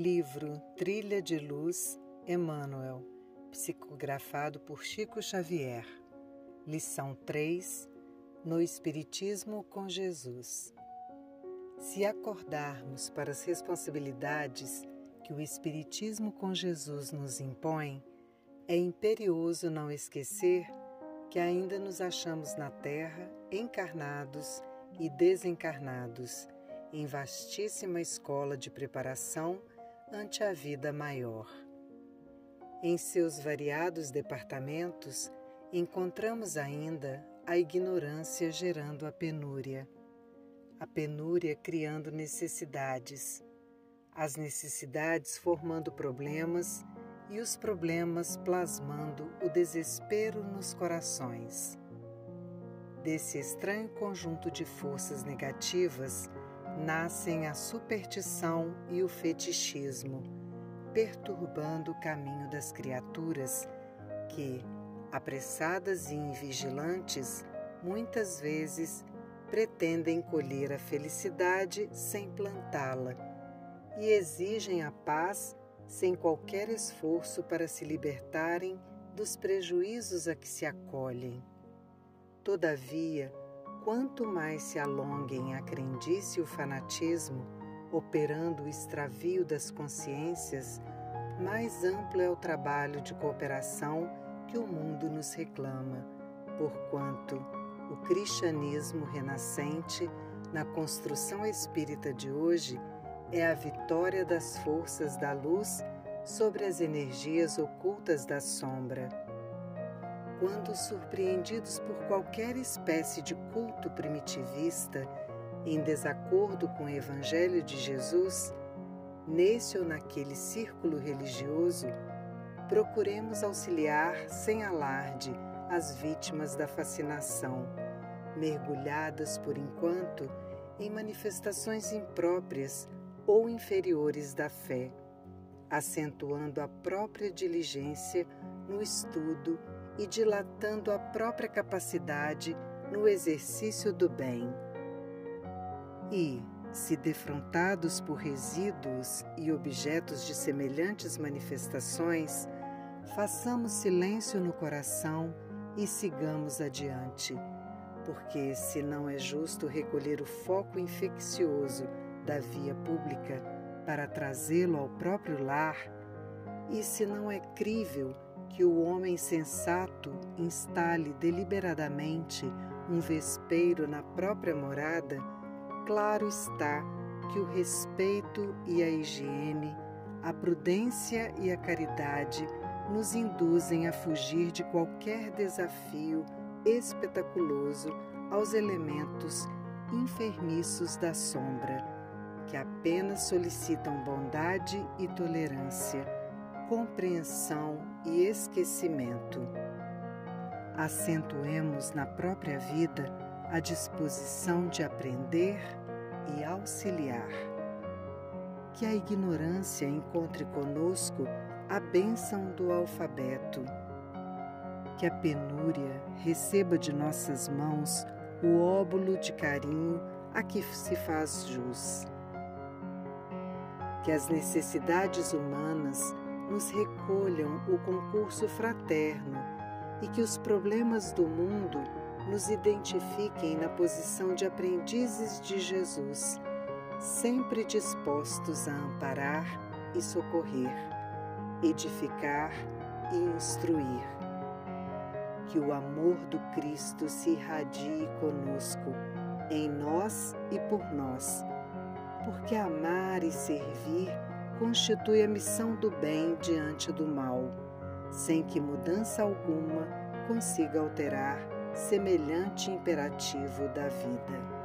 Livro Trilha de Luz, Emmanuel, psicografado por Chico Xavier. Lição 3 No Espiritismo com Jesus. Se acordarmos para as responsabilidades que o Espiritismo com Jesus nos impõe, é imperioso não esquecer que ainda nos achamos na Terra encarnados e desencarnados, em vastíssima escola de preparação ante a vida maior. Em seus variados departamentos, encontramos ainda a ignorância gerando a penúria, a penúria criando necessidades, as necessidades formando problemas e os problemas plasmando o desespero nos corações. Desse estranho conjunto de forças negativas nascem a superstição e o fetichismo, perturbando o caminho das criaturas que, apressadas e invigilantes, muitas vezes pretendem colher a felicidade sem plantá-la e exigem a paz sem qualquer esforço para se libertarem dos prejuízos a que se acolhem. Todavia, quanto mais se alonguem a crendice e o fanatismo, operando o extravio das consciências, mais amplo é o trabalho de cooperação que o mundo nos reclama, porquanto o cristianismo renascente, na construção espírita de hoje, é a vitória das forças da luz sobre as energias ocultas da sombra. Quando surpreendidos por qualquer espécie de culto primitivista, em desacordo com o Evangelho de Jesus, nesse ou naquele círculo religioso, procuremos auxiliar sem alarde as vítimas da fascinação, mergulhadas por enquanto em manifestações impróprias ou inferiores da fé, acentuando a própria diligência no estudo e dilatando a própria capacidade no exercício do bem. E, se defrontados por resíduos e objetos de semelhantes manifestações, façamos silêncio no coração e sigamos adiante, porque se não é justo recolher o foco infeccioso da via pública para trazê-lo ao próprio lar, e se não é crível que o homem sensato instale deliberadamente um vespeiro na própria morada, claro está que o respeito e a higiene, a prudência e a caridade nos induzem a fugir de qualquer desafio espetaculoso aos elementos enfermiços da sombra que apenas solicitam bondade e tolerância, compreensão e esquecimento. Acentuemos na própria vida a disposição de aprender e auxiliar. Que a ignorância encontre conosco a bênção do alfabeto. Que a penúria receba de nossas mãos o óbulo de carinho a que se faz jus que as necessidades humanas nos recolham o concurso fraterno e que os problemas do mundo nos identifiquem na posição de aprendizes de Jesus, sempre dispostos a amparar e socorrer, edificar e instruir. Que o amor do Cristo se irradie conosco, em nós e por nós porque amar e servir constitui a missão do bem diante do mal, sem que mudança alguma consiga alterar semelhante imperativo da vida.